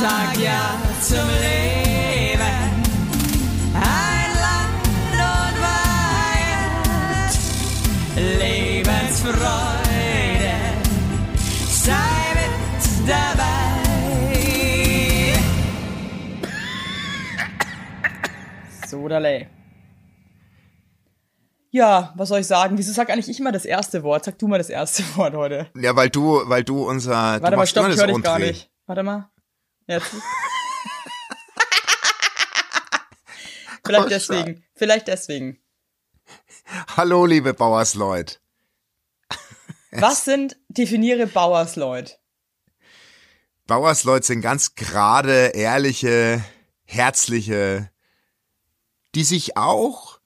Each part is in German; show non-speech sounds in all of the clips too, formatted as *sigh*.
sag ja zum Leben. Ein Land und Weihend, Lebensfreude, sei mit dabei. So, Daley. Ja, was soll ich sagen? Wieso sag eigentlich ich immer das erste Wort? Sag du mal das erste *laughs* Wort heute. Ja, weil du, weil du unser. Warte du mal, stopp, ich höre dich gar nicht. Warte mal. Jetzt. *laughs* Vielleicht Oh, deswegen. Vielleicht deswegen. Hallo, liebe Bauersleut. Was sind, definiere Bauersleut? Bauersleut sind ganz gerade, ehrliche, herzliche, die sich auch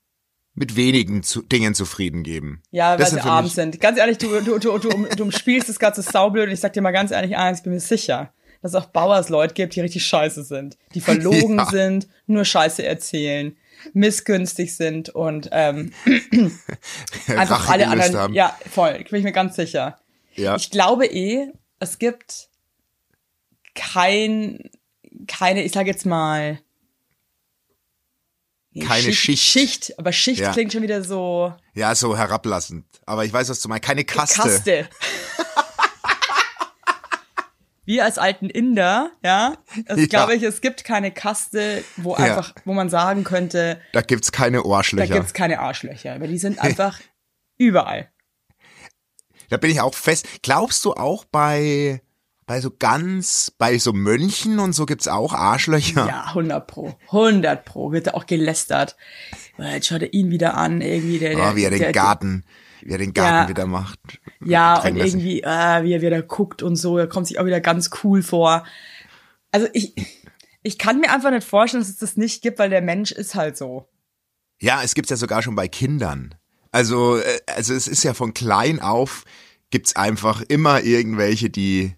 mit wenigen zu, Dingen zufrieden geben. Ja, weil Das sie arm sind. Ganz ehrlich, du, du, du, du, du umspielst das Ganze saublöd und ich sag dir mal ganz ehrlich eins, ich bin mir sicher, dass es auch Bauersleut gibt, die richtig scheiße sind. Die verlogen *laughs* Ja. sind, nur Scheiße erzählen, missgünstig sind und ähm, *clears throat* einfach alle anderen. haben. Ja, voll, bin ich mir ganz sicher. Ja. Ich glaube eh, es gibt kein, keine, ich sag jetzt mal, Keine Schicht. Schicht, aber Schicht Ja. klingt schon wieder so ja, so herablassend. Aber ich weiß, was du meinst. Keine Kaste. Kaste. *laughs* Wir als alten Inder, ja, es Ja. glaube ich, es gibt keine Kaste, wo Ja. einfach, wo man sagen könnte, Da gibt's keine da Ohrschlöcher. gibt's keine Arschlöcher, aber die sind *laughs* einfach überall. Da bin ich auch fest. Glaubst du auch bei, bei so ganz, bei so Mönchen und so gibt's auch Arschlöcher? Ja, 100 pro. 100 pro. Wird da auch gelästert. Jetzt schaut er ihn wieder an, irgendwie. Der, der, Oh, wie er den der, Garten, wie er den Garten Ja. wieder macht. Ja, und irgendwie, äh, wie er wieder guckt und so. Er kommt sich auch wieder ganz cool vor. Also ich, ich kann mir einfach nicht vorstellen, dass es das nicht gibt, weil der Mensch ist halt so. Ja, es gibt's ja sogar schon bei Kindern. Also, äh, also es ist ja von klein auf gibt's einfach immer irgendwelche, die,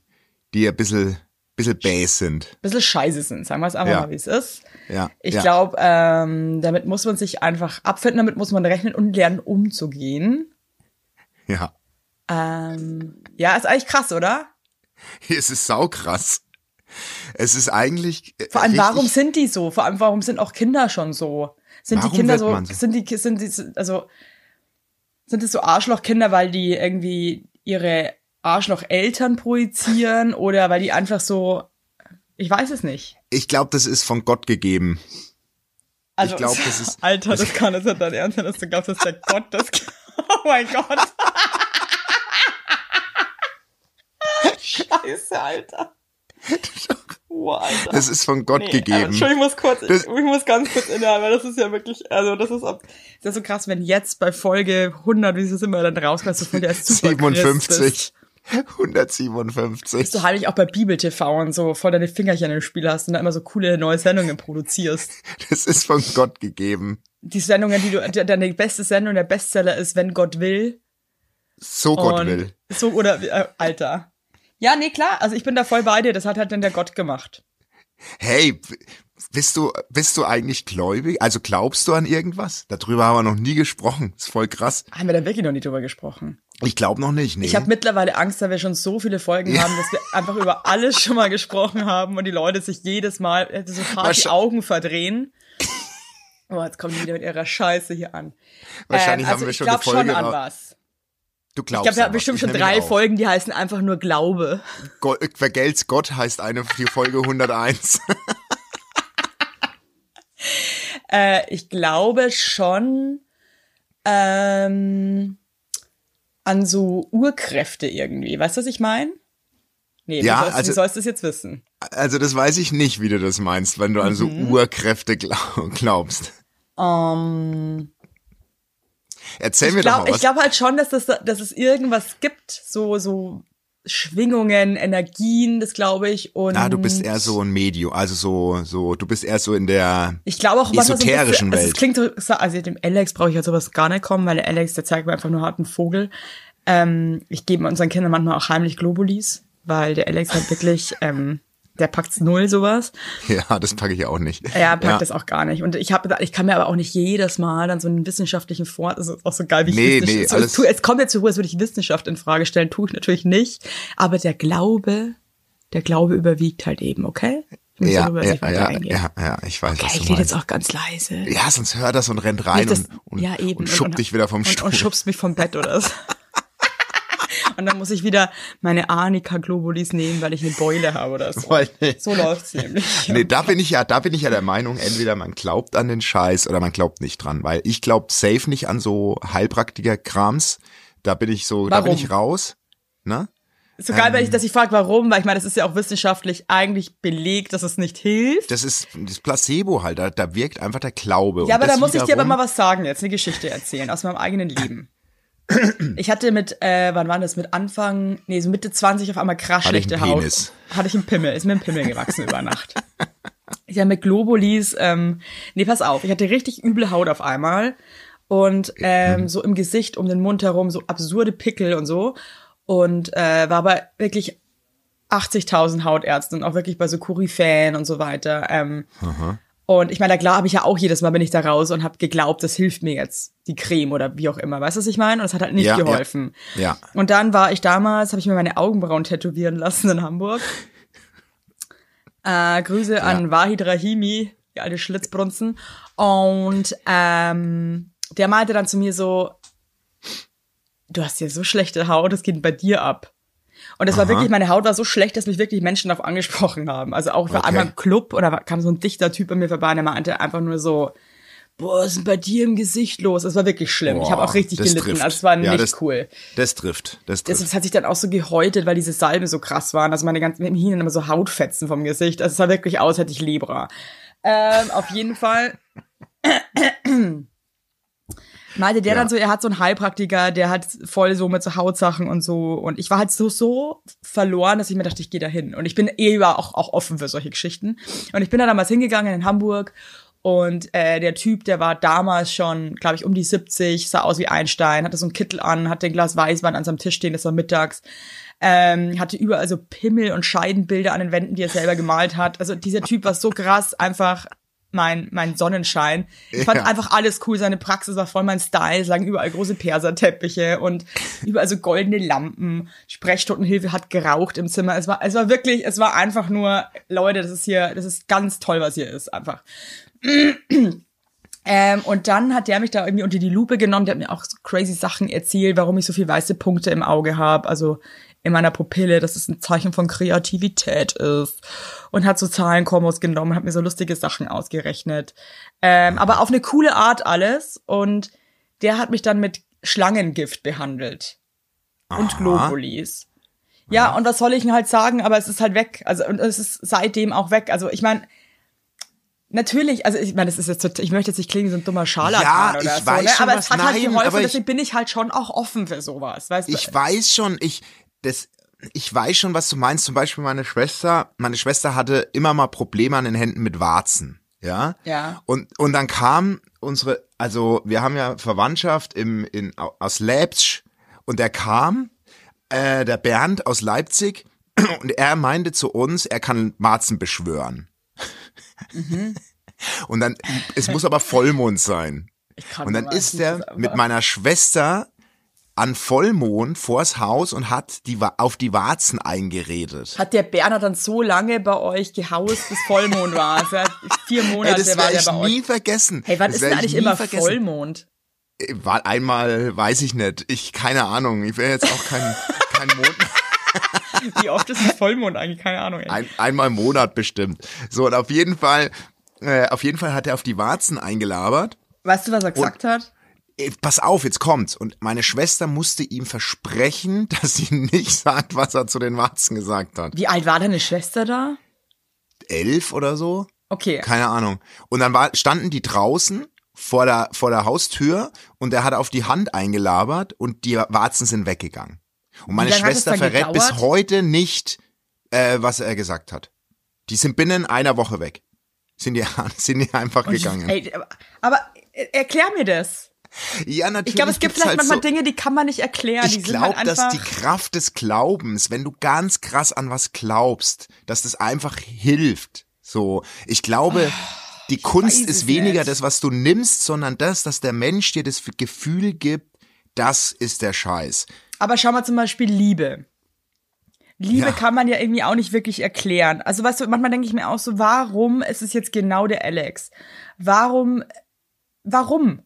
die ein bisschen, bisschen bäs sind. bisschen scheiße sind, sagen wir es einfach Ja. mal, wie es ist. Ja. Ich ja. glaube, ähm, damit muss man sich einfach abfinden, damit muss man rechnen und lernen umzugehen. Ja. Ähm, ja, ist eigentlich krass, oder? *laughs* Es ist saukrass. Es ist eigentlich. äh, Vor allem, warum sind die so? Vor allem, warum sind auch Kinder schon so? Sind Warum die Kinder so, so? sind die, sind die, also, sind es so Arschlochkinder, weil die irgendwie ihre Arschlocheltern projizieren *laughs* oder weil die einfach so, ich weiß es nicht. Ich glaube, das ist von Gott gegeben. Also, Ich glaub, *laughs* das ist- Alter, das kann es nicht dein Ernst sein, dass du glaubst, dass der Gott das. Oh mein Gott. Scheiße, Alter. Oh, Alter. Das ist von Gott Nee, gegeben. Entschuldigung, ich muss kurz, Das- ich muss ganz kurz innehalten, weil das ist ja wirklich, also das ist, ab- das ist ja so krass, wenn jetzt bei Folge 100, wie es ist immer dann rauskommt, so Christ bist. 57. 157. Dass du heimlich auch bei Bibel TV und so voll deine Fingerchen im Spiel hast und da immer so coole neue Sendungen produzierst. Das ist von Gott gegeben. Die Sendungen, die du, de- deine beste Sendung, der Bestseller ist, wenn Gott will. So Gott und will. So, oder, äh, Alter. Ja, nee, klar, also ich bin da voll bei dir, das hat halt dann der Gott gemacht. Hey, bist du, bist du eigentlich gläubig? Also glaubst du an irgendwas? Darüber haben wir noch nie gesprochen. Ist voll krass. Haben wir da wirklich noch nie drüber gesprochen? Ich glaube noch nicht, nee. Ich habe mittlerweile Angst, da wir schon so viele Folgen haben, dass wir einfach über alles schon mal gesprochen haben und die Leute sich jedes Mal äh, so hart die Augen verdrehen. Oh, jetzt kommen die wieder mit ihrer Scheiße hier an. Wahrscheinlich Ähm, haben wir ich schon glaub eine Folge schon an was. Du Ich glaubst glaube, wir haben bestimmt Ich schon drei. Folgen, die heißen einfach nur Glaube. Go Vergelt's Gott heißt eine die Folge 101. *laughs* Äh, ich glaube schon ähm, an so Urkräfte irgendwie. Weißt du, was ich meine? Nee, Ja, wie, sollst, also- wie sollst du das jetzt wissen? Also das weiß ich nicht, wie du das meinst, wenn du an so Mhm. Urkräfte glaub glaubst. Ähm, Erzähl ich mir doch glaube mal was. ich glaub halt schon, dass, das, dass es irgendwas gibt, so, so Schwingungen, Energien, das glaube ich. Und ah, du bist eher so ein Medium, also so, so, du bist eher so in der, Ich glaube auch esoterischen bisschen, also Welt. es klingt so, also dem Alex brauche ich halt sowas gar nicht kommen, weil der Alex, der zeigt mir einfach nur harten Vogel. Ähm, ich gebe unseren Kindern manchmal auch heimlich Globulis, weil der Alex halt wirklich, ähm, der packt's null sowas. ja, das packe ich auch nicht. Er packt ja. das auch gar nicht. Und ich habe, ich kann mir aber auch nicht jedes Mal dann so einen wissenschaftlichen das ist auch so geil, wie ich Nee, nee, so, alles- es, tu, es kommt jetzt so, als würde ich Wissenschaft in Frage stellen, tue ich natürlich nicht. Aber der Glaube, der Glaube überwiegt halt eben, okay? Ja, darüber ja, ja, ja, ja, ich weiß, Okay, was ich rede jetzt auch ganz leise. Ja, sonst hört das und rennt rein dass- und, und, ja, eben. und schubbt dich wieder vom und, Stuhl. Und schubst mich vom Bett oder so. *laughs* und dann muss ich wieder meine Arnika Globulis nehmen, weil ich eine Beule habe oder so. So läuft's nämlich. *laughs* Nee, da bin ich ja, da bin ich ja der Meinung, entweder man glaubt an den Scheiß oder man glaubt nicht dran, weil ich glaube safe nicht an so Heilpraktiker-Krams. Da bin ich so, da bin Warum? ich raus. Ne? So geil, Ähm. ich, dass ich frage, warum, weil ich meine, das ist ja auch wissenschaftlich eigentlich belegt, dass es nicht hilft. Das ist das Placebo halt, da, da wirkt einfach der Glaube. Ja, aber da muss ich dir aber mal was sagen jetzt, eine Geschichte erzählen aus meinem eigenen Leben. Ich hatte mit, äh, wann war das, mit Anfang, nee, so Mitte 20 auf einmal krass Hatte schlechte Haut. Penis? Hatte ich einen Pimmel, ist mir ein Pimmel gewachsen über Nacht. Ich hatte mit Globulis, ähm, nee, pass auf, ich hatte richtig üble Haut auf einmal und ähm, so im Gesicht, um den Mund herum, so absurde Pickel und so und äh, war aber wirklich 80.000 Hautärzte und auch wirklich bei so Koryphäen und so weiter. Ähm, und ich meine, da klar habe ich ja auch jedes Mal bin ich da raus und habe geglaubt, das hilft mir jetzt, die Creme oder wie auch immer. Weißt du, was ich meine? Und es hat halt nicht Ja, ja. geholfen. Ja. Und dann war ich damals, habe ich mir meine Augenbrauen tätowieren lassen in Hamburg. *laughs* Äh, Grüße an Wahid Rahimi, die alte Schlitzbrunzen. Und ähm, der meinte dann zu mir so, du hast ja so schlechte Haut, das geht bei dir ab. Und das war Aha. wirklich, meine Haut war so schlecht, dass mich wirklich Menschen darauf angesprochen haben. Also auch für Okay. einmal im Club oder kam so ein dichter Typ bei mir vorbei und der meinte einfach nur so, boah, was ist denn bei dir im Gesicht los? Es war wirklich schlimm. ich Boah, habe auch richtig gelitten. trifft. Also es war Ja, nicht das- cool. Das trifft, das trifft. das hat sich dann auch so gehäutet, weil diese Salben so krass waren. Also meine ganzen, hingen immer so Hautfetzen vom Gesicht. Also es sah wirklich aus, hätte ich Lebra. Ähm, auf jeden Fall. Meinte der Ja. dann so, er hat so einen Heilpraktiker, der hat voll so mit so Hautsachen und so. Und ich war halt so, so verloren, dass ich mir dachte, ich gehe da hin. Und ich bin eh über auch, auch offen für solche Geschichten. Und ich bin da damals hingegangen in Hamburg. Und äh, der Typ, der war damals schon, glaube ich, um die 70, sah aus wie Einstein, hatte so einen Kittel an, hatte ein Glas Weißwein an seinem Tisch stehen, das war mittags. Ähm, hatte überall so Pimmel und Scheidenbilder an den Wänden, die er selber gemalt hat. Also dieser Typ war so krass, einfach mein, mein Sonnenschein. Ich fand Ja. einfach alles cool. Seine Praxis war voll mein Style. Es lagen überall große Perserteppiche und überall so goldene Lampen. Sprechstundenhilfe hat geraucht im Zimmer. Es war, es war wirklich, es war einfach nur, Leute, das ist hier, das ist ganz toll, was hier ist, einfach. *clears throat* Ähm, und dann hat der mich da irgendwie unter die Lupe genommen. Der hat mir auch so crazy Sachen erzählt, warum ich so viel weiße Punkte im Auge habe. Also in meiner Pupille, dass es ein Zeichen von Kreativität ist. Und hat so Zahlenkombos genommen, hat mir so lustige Sachen ausgerechnet. Ähm, aber auf eine coole Art alles. Und der hat mich dann mit Schlangengift behandelt. Und Aha. Globulis. Ja, und was soll ich denn halt sagen, aber es ist halt weg. Also, und es ist seitdem auch weg. Also, ich meine, Natürlich, also ich meine, das ist jetzt total, ich möchte jetzt nicht klingen so ein dummer Scharlatan Ja, oder ich so, weiß ne? schon, aber es hat halt nein, geholfen, aber ich- deswegen bin ich halt schon auch offen für sowas, weißt du? Ich weiß schon, ich, das, ich weiß schon, was du meinst. Zum Beispiel meine Schwester, meine Schwester hatte immer mal Probleme an den Händen mit Warzen. Ja. Ja. Und, und dann kam unsere, also wir haben ja Verwandtschaft im, in, aus Leipzig und der kam, äh, der Bernd aus Leipzig *clears throat* und er meinte zu uns, er kann Warzen beschwören. Mhm. *laughs* Und dann, es muss aber Vollmond sein. kann Und dann ist er mit meiner Schwester an Vollmond vors Haus und hat die, auf die Warzen eingeredet. Hat der Berner dann so lange bei euch gehaust, bis Vollmond war? Also vier Monate das war der ich bei nie euch. vergessen. Hey, wann Das ist denn ich eigentlich nie immer vergessen. Vollmond? War einmal, weiß ich nicht. Ich, keine Ahnung. Ich wäre jetzt auch kein, *laughs* kein Mond. Wie oft ist ein Vollmond eigentlich? Keine Ahnung. Ein, einmal im Monat bestimmt. So, und auf jeden Fall, äh, auf jeden Fall hat er auf die Warzen eingelabert. Weißt du, was er gesagt hat? Ey, Pass auf, jetzt kommt's. Und meine Schwester musste ihm versprechen, *laughs* dass sie nicht sagt, was er zu den Warzen gesagt hat. Wie alt war deine Schwester da? Elf oder so? Okay. Keine Ahnung. Und dann war, standen die draußen vor der, vor der Haustür und er hat auf die Hand eingelabert und die Warzen sind weggegangen. Und meine Schwester verrät bis gedauert? heute nicht, äh, was er gesagt hat. Die sind binnen einer Woche weg. Sind die, *laughs* sind die einfach Und ich- gegangen. Ey, aber, aber äh, erklär mir das. Ja, natürlich. Ich glaube, es gibt vielleicht halt manchmal so, Dinge, die kann man nicht erklären. die Ich glaube, halt dass die Kraft des Glaubens, wenn du ganz krass an was glaubst, dass das einfach hilft. So, ich glaube, die Kunst weiß es ist weniger nicht. das, was du nimmst, sondern das, dass der Mensch dir das Gefühl gibt, das ist der Scheiß. Aber schau mal zum Beispiel Liebe. Liebe Ja. kann man ja irgendwie auch nicht wirklich erklären. Also weißt du, manchmal denke ich mir auch so, warum ist es jetzt genau der Alex? Warum, warum?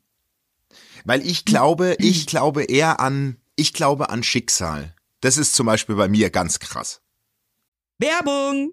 Weil ich glaube, ich glaube eher an, ich glaube an Schicksal. Das ist zum Beispiel bei mir ganz krass. Werbung!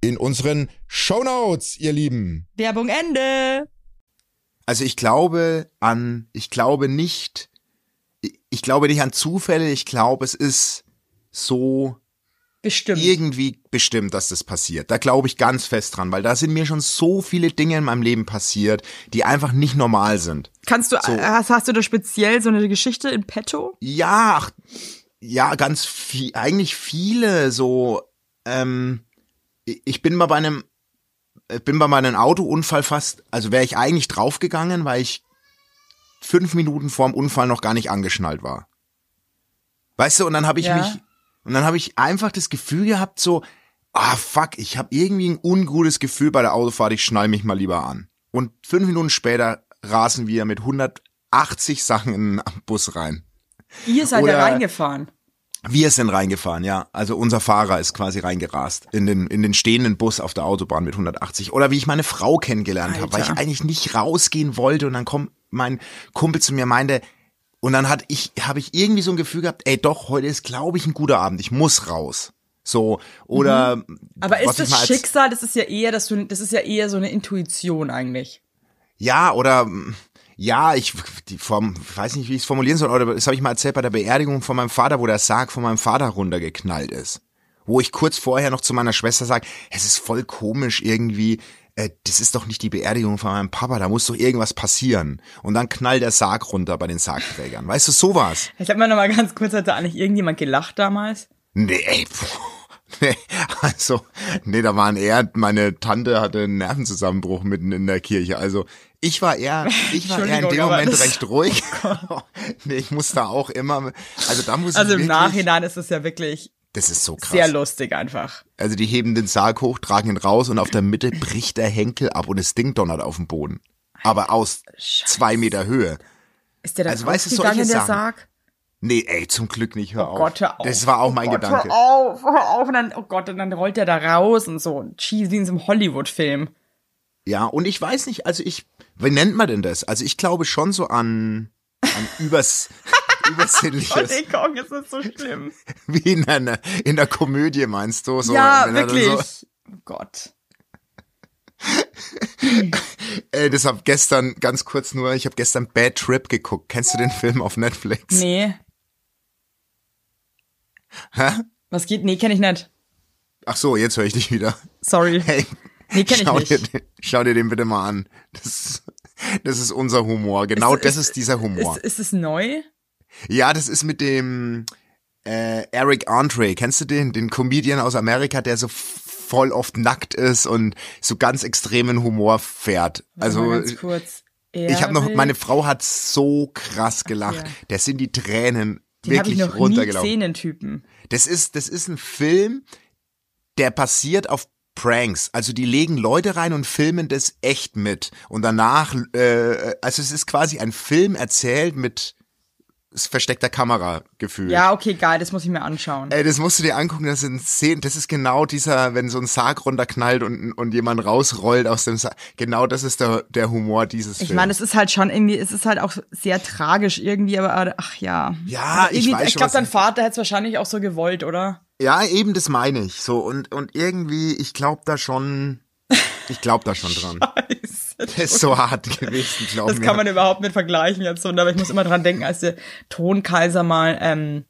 in unseren Shownotes, ihr Lieben. Werbung Ende. Also ich glaube an, ich glaube nicht, ich- glaube nicht an Zufälle, ich glaube, es ist so Bestimmt. irgendwie bestimmt, dass das passiert. Da glaube ich ganz fest dran, weil da sind mir schon so viele Dinge in meinem Leben passiert, die einfach nicht normal sind. Kannst du, So. hast, hast du da speziell so eine Geschichte in petto? Ja, ach, ja, ganz viel, eigentlich viele so, ähm, ich- bin mal bei einem, ich bin bei meinem Autounfall fast, also wäre ich eigentlich draufgegangen, weil ich fünf Minuten vorm Unfall noch gar nicht angeschnallt war. Weißt du, und dann habe ich Ja. mich, und dann habe ich einfach das Gefühl gehabt, so, ah fuck, ich habe irgendwie ein ungutes Gefühl bei der Autofahrt, ich schnall mich mal lieber an. Und fünf Minuten später rasen wir mit 180 Sachen in den Bus rein. Ihr seid Oder- da reingefahren. Wir sind reingefahren, ja. Also unser Fahrer ist quasi reingerast in den, in den stehenden Bus auf der Autobahn mit 180. Oder wie ich meine Frau kennengelernt habe, weil ich eigentlich nicht rausgehen wollte und dann kommt mein Kumpel zu mir meinte, und dann hat ich, habe ich irgendwie so ein Gefühl gehabt, ey doch, heute ist, glaube ich, ein guter Abend, ich muss raus. So, oder. Mhm. Aber ist das Schicksal, das ist ja eher, dass du, das ist ja eher so eine Intuition eigentlich. Ja, oder ja, ich die form, weiß nicht, wie ich es formulieren soll, oder das habe ich mal erzählt bei der Beerdigung von meinem Vater, wo der Sarg von meinem Vater runtergeknallt ist. Wo ich kurz vorher noch zu meiner Schwester sage, es ist voll komisch irgendwie, äh, das ist doch nicht die Beerdigung von meinem Papa, da muss doch irgendwas passieren. Und dann knallt der Sarg runter bei den Sargträgern. Weißt du, sowas. Ich habe mal noch mal ganz kurz, hat da eigentlich irgendjemand gelacht damals? Nee, ey, puh. *laughs* Nee, also, nee, da waren eher, meine Tante hatte einen Nervenzusammenbruch mitten in der Kirche. Also, ich war eher, *laughs* ich war eher in dem Moment recht ruhig. *laughs* nee, ich muss da auch immer, also da muss Also ich im wirklich, Nachhinein ist es ja wirklich das ist so krass. sehr lustig einfach. Also, die heben den Sarg hoch, tragen ihn raus und auf der Mitte bricht der Henkel ab und das Ding donnert auf den Boden. Aber aus zwei Meter Höhe. Ist der da Also, weißt du, solche der. Sarg? Nee, ey, zum Glück nicht, hör auf. Oh Gott, hör auf. Das war auch mein oh Gott, Gedanke. Hör auf, hör auf. Und dann, oh Gott, und dann rollt der da raus und so. Cheese wie in so einem Hollywood-Film. Ja, und ich weiß nicht, also ich, wie nennt man denn das? Also ich glaube schon so an, an *laughs* übers, übersinnliches, Entschuldigung, es ist so schlimm. *laughs* wie in einer, in der Komödie meinst du? So, ja, er wirklich. So, Oh Gott. *laughs* ey, das hab gestern, ganz kurz nur, ich habe gestern Bad Trip geguckt. Kennst du den Film auf Netflix? Nee. Hä? Was geht? Nee, kenn ich nicht. Ach so, jetzt höre ich dich wieder. Sorry. *laughs* Hey, Nee, kenn ich nicht. Dir, den- schau dir den bitte mal an. Das, das ist unser Humor. Genau Ist- das ist- ist dieser Humor. Ist, ist es neu? Ja, das ist mit dem äh, Eric Andre. Kennst du den? Den Comedian aus Amerika, der so voll oft nackt ist und so ganz extremen Humor fährt. Also mal ganz kurz. ich habe noch, meine Frau hat so krass gelacht. ja. Da sind die Tränen Den habe ich wirklich noch nie runtergelaufen. gesehen, den Typen. Das ist, das ist ein Film, der basiert auf Pranks. Also die legen Leute rein und filmen das echt mit. Und danach, äh, also es ist quasi ein Film erzählt mit versteckter Kamera gefühlt. Ja, okay, geil, das muss ich mir anschauen. Ey, das musst du dir angucken, das sind Szenen, das ist genau dieser, wenn so ein Sarg runterknallt und, und jemand rausrollt aus dem Sarg. Genau das ist der, der Humor dieses Ich Films. meine, es ist halt schon irgendwie, es ist halt auch sehr tragisch irgendwie, aber ach ja. Ja, Aber ich weiß Ich glaube, dein Vater hätte es wahrscheinlich auch so gewollt, oder? Ja, eben das meine ich. So und und irgendwie, ich glaube da schon, ich glaube da schon dran. *laughs* Das ist so hart gewesen, glaube Das mir. kann man überhaupt nicht vergleichen jetzt so. Aber ich muss immer dran denken, als der Tonkaiser mal, ähm,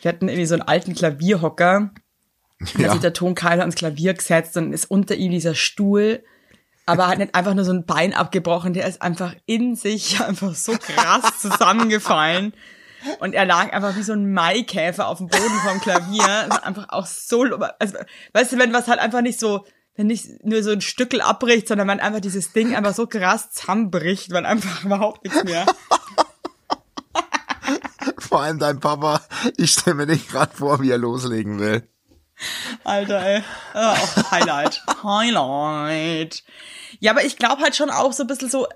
wir hatten irgendwie so einen alten Klavierhocker. Und da Ja. hat sich der Tonkaiser ans Klavier gesetzt und ist unter ihm dieser Stuhl. Aber hat nicht einfach nur so ein Bein abgebrochen, der ist einfach in sich *laughs* einfach so krass zusammengefallen. Und er lag einfach wie so ein Maikäfer auf dem Boden vom Klavier. Das war einfach auch so, also, weißt du, wenn was halt einfach nicht so, wenn nicht nur so ein Stückel abbricht, sondern man einfach dieses Ding einfach so krass zusammenbricht, weil einfach *laughs* überhaupt nichts mehr. Vor allem dein Papa, ich stelle mir nicht gerade vor, wie er loslegen will. Alter, ey. Auch Highlight. Highlight. Ja, aber ich glaube halt schon auch so ein bisschen so,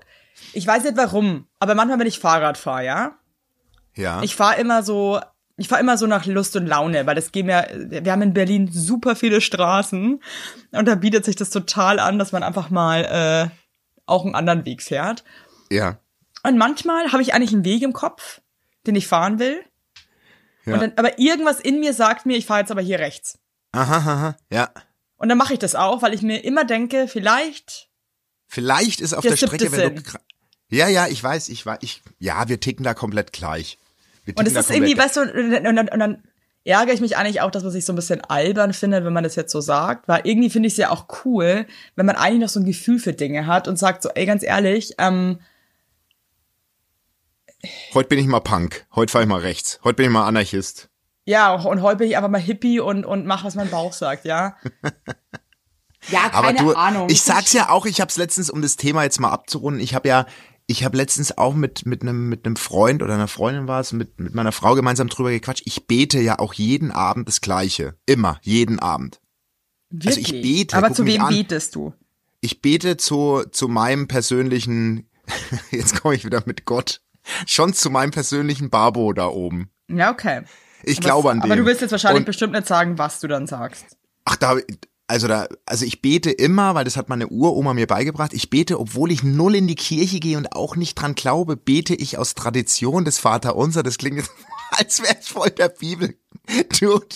ich weiß nicht warum, aber manchmal, wenn ich Fahrrad fahre, ja, Ja. ich fahre immer so, ich fahre immer so nach Lust und Laune, weil das gehen ja, wir haben in Berlin super viele Straßen und da bietet sich das total an, dass man einfach mal äh, auch einen anderen Weg fährt. ja. Und manchmal habe ich eigentlich einen Weg im Kopf, den ich fahren will. Ja. Dann, aber irgendwas in mir sagt mir, ich fahre jetzt aber hier rechts. Aha, aha, ja. Und dann mache ich das auch, weil ich mir immer denke, vielleicht Vielleicht ist auf Der der Strecke, wenn du Ja, ja, ich weiß, ich weiß, ich ja, wir ticken da komplett gleich. Und es ist irgendwie, weißt du, und dann, und, dann, und dann ärgere ich mich eigentlich auch, dass man sich so ein bisschen albern findet, wenn man das jetzt so sagt, weil irgendwie finde ich es ja auch cool, wenn man eigentlich noch so ein Gefühl für Dinge hat und sagt so, ey, ganz ehrlich, ähm, Heute bin ich mal Punk, heute fahre ich mal rechts, heute bin ich mal Anarchist. ja, und heute bin ich einfach mal Hippie und, und mach, was mein Bauch sagt, ja. Ja, Aber keine du, Ahnung. ich sag's ja auch, ich hab's letztens, um das Thema jetzt mal abzurunden, ich habe ja, ich habe letztens auch mit mit einem mit einem Freund oder einer Freundin war es, mit mit meiner Frau gemeinsam drüber gequatscht. Ich bete ja auch jeden Abend das Gleiche, immer, jeden Abend. also ich Wirklich? bete, Aber zu wem betest du? Ich bete zu zu meinem persönlichen, *laughs* jetzt komme ich wieder mit Gott, schon zu meinem persönlichen Barbo da oben. Ja, okay. Ich Aber- glaube an den. Aber du willst jetzt wahrscheinlich Und- bestimmt nicht sagen, was du dann sagst. Ach, da, also da, also ich bete immer, weil das hat meine Uroma mir beigebracht. Ich bete, obwohl ich null in die Kirche gehe und auch nicht dran glaube, bete ich aus Tradition des Vaterunser. Das klingt jetzt, *laughs* als wäre es voll der Bibel. Dude.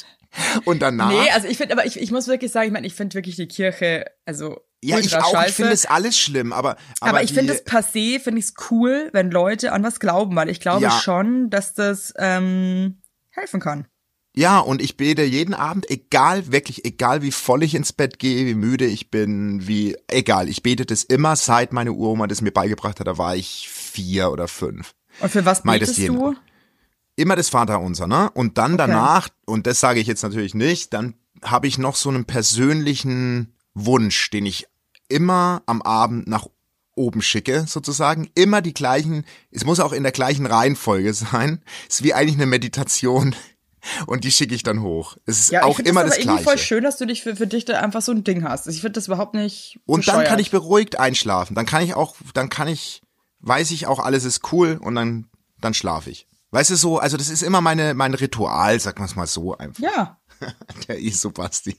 Und danach. Nee, also ich finde, aber ich, ich muss wirklich sagen, ich meine, ich finde wirklich die Kirche, also ja, ich auch. scheiße. Ich finde es alles schlimm, aber, aber, aber, ich finde es se, finde ich es cool, wenn Leute an was glauben, weil ich glaube Ja. schon, dass das ähm, helfen kann. Ja, und ich bete jeden Abend, egal, wirklich, egal wie voll ich ins Bett gehe, wie müde ich bin, wie, egal, ich bete das immer, seit meine Uroma das mir beigebracht hat, da war ich vier oder fünf. Und für was betest jeden du? immer das Vaterunser, ne? Und dann danach, und das sage ich jetzt natürlich nicht, dann habe ich noch so einen persönlichen Wunsch, den ich immer am Abend nach oben schicke, sozusagen. Immer die gleichen, es muss auch in der gleichen Reihenfolge *laughs* sein. ist wie eigentlich eine Meditation. Und die schicke ich dann hoch. Es ist Ja, ich auch finde immer das das aber irgendwie voll Gleiche. schön, dass du dich für, für dich da einfach so ein Ding hast. Ich finde das überhaupt nicht Und dann bescheuert. kann ich beruhigt einschlafen. Dann kann ich auch, dann kann ich, weiß ich auch, alles ist cool und dann, dann schlafe ich. Weißt du so, also das ist immer meine, mein Ritual, sagen wir es mal so einfach. Ja. *laughs* Der Iso-Basti.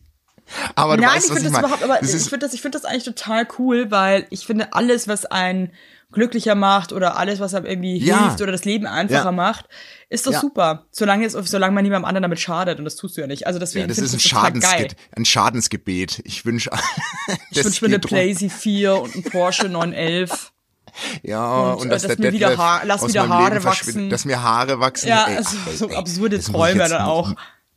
Aber du Nein, weißt, ich finde ich das meine. überhaupt, aber Das ich finde das, ich finde das eigentlich total cool, weil ich finde alles, was einen glücklicher macht oder alles, was einem irgendwie Ja. hilft oder das Leben einfacher Ja. macht, ist doch Ja. super. Solange es, solange man niemandem anderen damit schadet und das tust du ja nicht. Also deswegen ja, das ist ein, ich. Schadensge ein Schadensgebet. Ich wünsche, *laughs* Ich wünsche mir eine Playsee 4 und einen Porsche *laughs* 911. Ja, und, und, äh, dass, dass mir wieder Haar- lass wieder Haare wachsen. Dass mir Haare wachsen. Ja, ey, also so absurde ich Träume dann auch.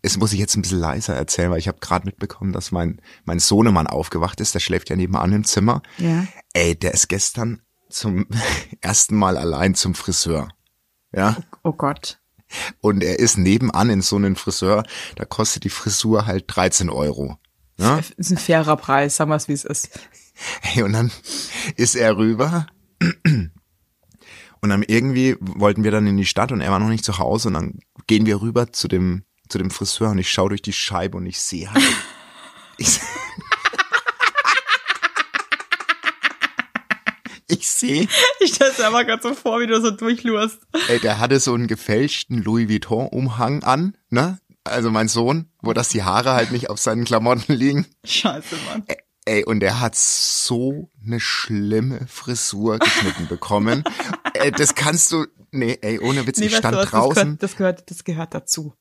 Es muss ich jetzt ein bisschen leiser erzählen, weil ich habe gerade mitbekommen, dass mein, mein Sohnemann aufgewacht ist. Der schläft ja nebenan im Zimmer. Ja. Ey, der ist gestern zum *laughs* ersten Mal allein zum Friseur. Ja. Oh Gott. Und er ist nebenan in so einem Friseur, da kostet die Frisur halt 13 Euro. Ja? Ist ein fairer Preis, sagen wir es, wie es ist. Hey, und dann ist er rüber. Und dann irgendwie wollten wir dann in die Stadt und er war noch nicht zu Hause und dann gehen wir rüber zu dem, zu dem Friseur und ich schaue durch die Scheibe und ich sehe halt. *laughs* ich, ich sehe. Ich stelle es einfach gerade so vor, wie du so durchlurst. Ey, der hatte so einen gefälschten Louis Vuitton-Umhang an, ne? Also mein Sohn, wo das die Haare halt nicht auf seinen Klamotten liegen. Scheiße, Mann. Ey, Ey, und er hat so eine schlimme Frisur geschnitten bekommen. *laughs* ey, das kannst du, nee, ey, ohne Witz, nee, ich stand du, draußen. Das gehört, das gehört, das gehört dazu.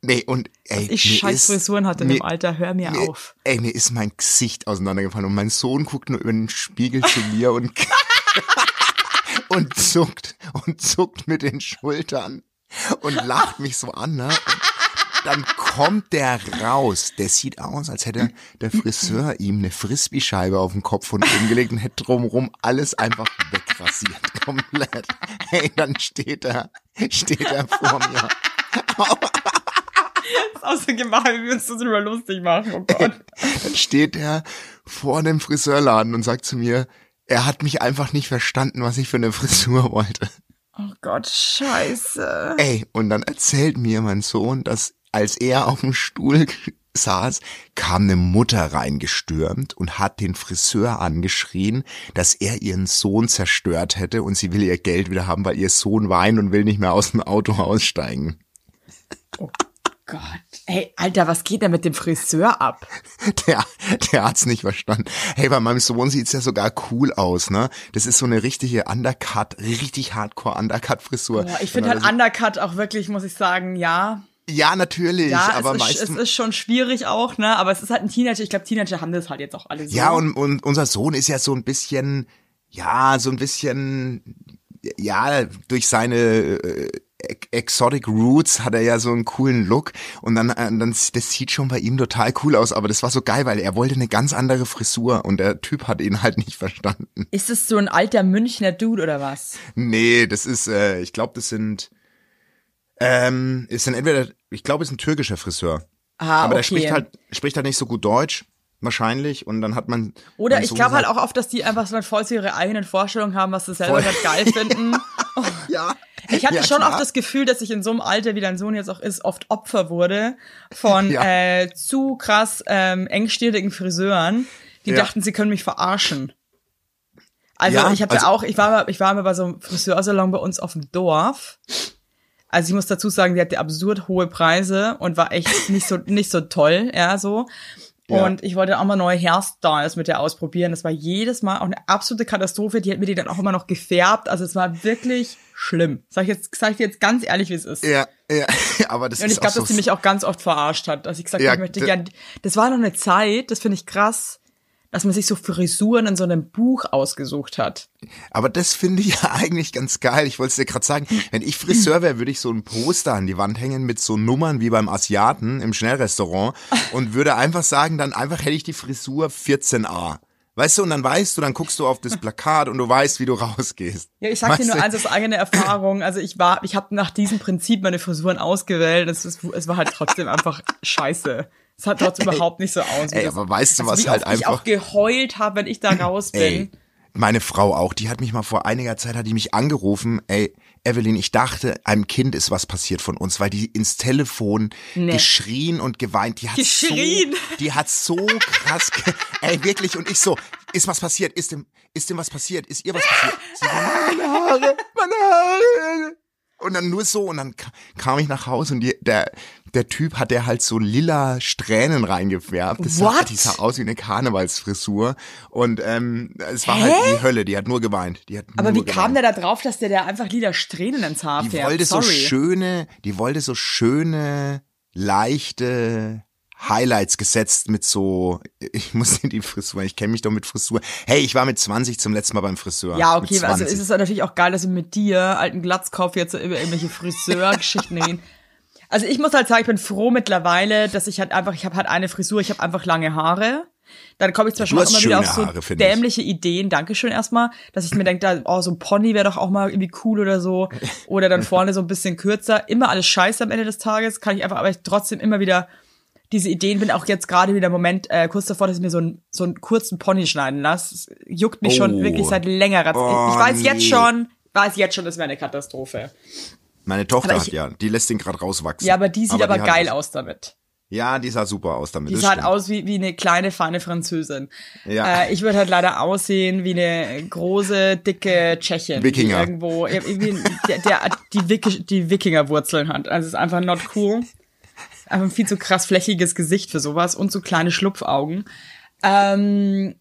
Nee, und ey, Ich mir scheiß Frisuren hatte mir- dem Alter, hör mir mir- auf. Ey, mir ist mein Gesicht auseinandergefallen und mein Sohn guckt nur über den Spiegel zu mir und *laughs* und zuckt und zuckt mit den Schultern und lacht mich so an, ne? Und dann kommt der raus. Der sieht aus, als hätte der Friseur ihm eine Frisbee-Scheibe auf den Kopf und oben gelegt und hätte drumherum alles einfach wegrasiert. *laughs* Komplett. Hey, dann steht er, steht er vor mir. Das *laughs* ist auch so gemein, wie wir uns das drüber lustig machen, oh Gott. *laughs* Dann steht er vor dem Friseurladen und sagt zu mir, er hat mich einfach nicht verstanden, was ich für eine Frisur wollte. Oh Gott, scheiße. Ey, und dann erzählt mir mein Sohn, dass als er auf dem Stuhl saß, kam eine Mutter reingestürmt und hat den Friseur angeschrien, dass er ihren Sohn zerstört hätte und sie will ihr Geld wieder haben, weil ihr Sohn weint und will nicht mehr aus dem Auto aussteigen. Gott. Ey, Alter, was geht denn mit dem Friseur ab? *laughs* Der, der hat's nicht verstanden. Hey, bei meinem Sohn sieht's ja sogar cool aus, ne? Das ist so eine richtige Undercut, richtig Hardcore Undercut-Frisur. Boah, ich finde halt Undercut auch wirklich, muss ich sagen, ja. Ja, natürlich, Ja, aber es, ist, es ist schon schwierig auch, ne? Aber es ist halt ein Teenager. Ich glaube, Teenager haben das halt jetzt auch alle so. Ja, und, und unser Sohn ist ja so ein bisschen, ja, so ein bisschen, ja, durch seine äh, Exotic Roots hat er ja so einen coolen Look und dann, äh, dann das sieht schon bei ihm total cool aus, aber das war so geil, weil er wollte eine ganz andere Frisur und der Typ hat ihn halt nicht verstanden. Ist es so ein alter Münchner Dude oder was? Nee, das ist, äh, ich glaube, das sind, ähm, ist dann entweder, ich glaube, es ist ein türkischer Friseur. Ah, aber der okay. spricht halt, spricht halt nicht so gut Deutsch, wahrscheinlich, und dann hat man. Oder ich glaube halt auch oft, dass die einfach so voll zu ihre eigenen Vorstellungen haben, was sie selber Voll. gerade geil finden. Ja. *laughs* *laughs* Ich hatte ja, schon klar. oft das Gefühl, dass ich in so einem Alter, wie dein Sohn jetzt auch ist, oft Opfer wurde von *laughs* Ja. äh, zu krass ähm, engstirnigen Friseuren, die Ja. dachten, sie können mich verarschen. Also Ja, ich habe also- auch, ich war ich war mal bei so einem Friseursalon bei uns auf dem Dorf. Also ich muss dazu sagen, die hatte absurd hohe Preise und war echt nicht so nicht so toll, ja so. Ja. Und ich wollte auch mal neue Hairstyles mit der ausprobieren. Das war jedes Mal auch eine absolute Katastrophe. Die hat mir die dann auch immer noch gefärbt. Also es war wirklich schlimm. Sag ich jetzt, sag ich dir jetzt ganz ehrlich, wie es ist. Ja, ja, *laughs* aber das Und ist ich glaube, so dass sie mich auch ganz oft verarscht hat. Dass ich gesagt Ja, habe, ich möchte d- gern. Das war noch eine Zeit, das finde ich krass, dass man sich so Frisuren in so einem Buch ausgesucht hat. Aber das finde ich *laughs* ja eigentlich ganz geil. Ich wollte es dir gerade sagen, wenn ich Friseur wäre, würde ich so ein Poster an die Wand hängen mit so Nummern wie beim Asiaten im Schnellrestaurant und würde einfach sagen, dann einfach hätte ich die Frisur 14a. Weißt du, und dann weißt du, dann guckst du auf das Plakat und du weißt, wie du rausgehst. Ja, ich sag dir Weißt nur du? eins aus eigener Erfahrung. Also ich war, ich habe nach diesem Prinzip meine Frisuren ausgewählt. Es, es war halt trotzdem einfach scheiße. Es hat trotzdem *laughs* überhaupt nicht so aus. wie Ey, aber weißt du, also was wie halt oft ich einfach- auch geheult habe, wenn ich da *clears throat* raus bin. Ey, meine Frau auch, die hat mich mal vor einiger Zeit, hat die mich angerufen, ey, Evelyn, ich dachte, einem Kind ist was passiert von uns, weil die ins Telefon Nee. geschrien und geweint. Die hat Geschrien? So, die hat so krass, ey, wirklich, und ich so, ist was passiert? Ist dem, ist dem was passiert? Ist ihr was passiert? Sie so, meine Haare, meine Haare. Und dann nur so, und dann ka- kam ich nach Hause und die, der, der Typ hat der halt so lila Strähnen reingefärbt. Das sah, What? die sah aus wie eine Karnevalsfrisur. Und ähm, es war Hä? halt die Hölle, die hat nur geweint. Die hat Aber nur wie kam geweint. der da drauf, dass der da einfach lila Strähnen ins Haar Die färbt? wollte so Sorry. schöne, die wollte so schöne, leichte Highlights gesetzt mit so, *laughs* ich muss in die Frisur, ich kenne mich doch mit Frisur. Hey, ich war mit 20 zum letzten Mal beim Friseur. Ja, okay, also 20. ist es natürlich auch geil, dass wir mit dir, alten Glatzkopf, jetzt so über irgendwelche Friseurgeschichten *laughs* reden. Also ich muss halt sagen, ich bin froh mittlerweile, dass ich halt einfach, ich habe halt eine Frisur, ich habe einfach lange Haare. Dann komme ich zwar schon immer wieder auf so Haare, finde ich. dämliche Ideen, Dankeschön erstmal, dass ich mir denke, oh, so ein Pony wäre doch auch mal irgendwie cool oder so. Oder dann vorne so ein bisschen kürzer. Immer alles scheiße am Ende des Tages, kann ich einfach, aber ich trotzdem immer wieder diese Ideen bin auch jetzt gerade wieder im Moment äh, kurz davor, dass ich mir so, einen so einen kurzen Pony schneiden lasse. Es juckt mich schon Oh. wirklich seit längerer Zeit. Oh, ich weiß nee. jetzt schon, weiß jetzt schon, das wäre eine Katastrophe. Meine Tochter Aber hat ich- ja, die lässt den gerade rauswachsen. Ja, aber die sieht aber, die hat geil aus damit. Ja, die sah super aus damit. Die sah halt aus wie, wie eine kleine, feine Französin. Ja. Äh, ich würde halt leider aussehen wie eine große, dicke Tschechin. Wikinger. Die irgendwo, ja, wie, der, der die, Wiki, die Wikingerwurzeln hat. Also es ist einfach not cool. Einfach ein viel zu krass flächiges Gesicht für sowas und so kleine Schlupfaugen. Ähm,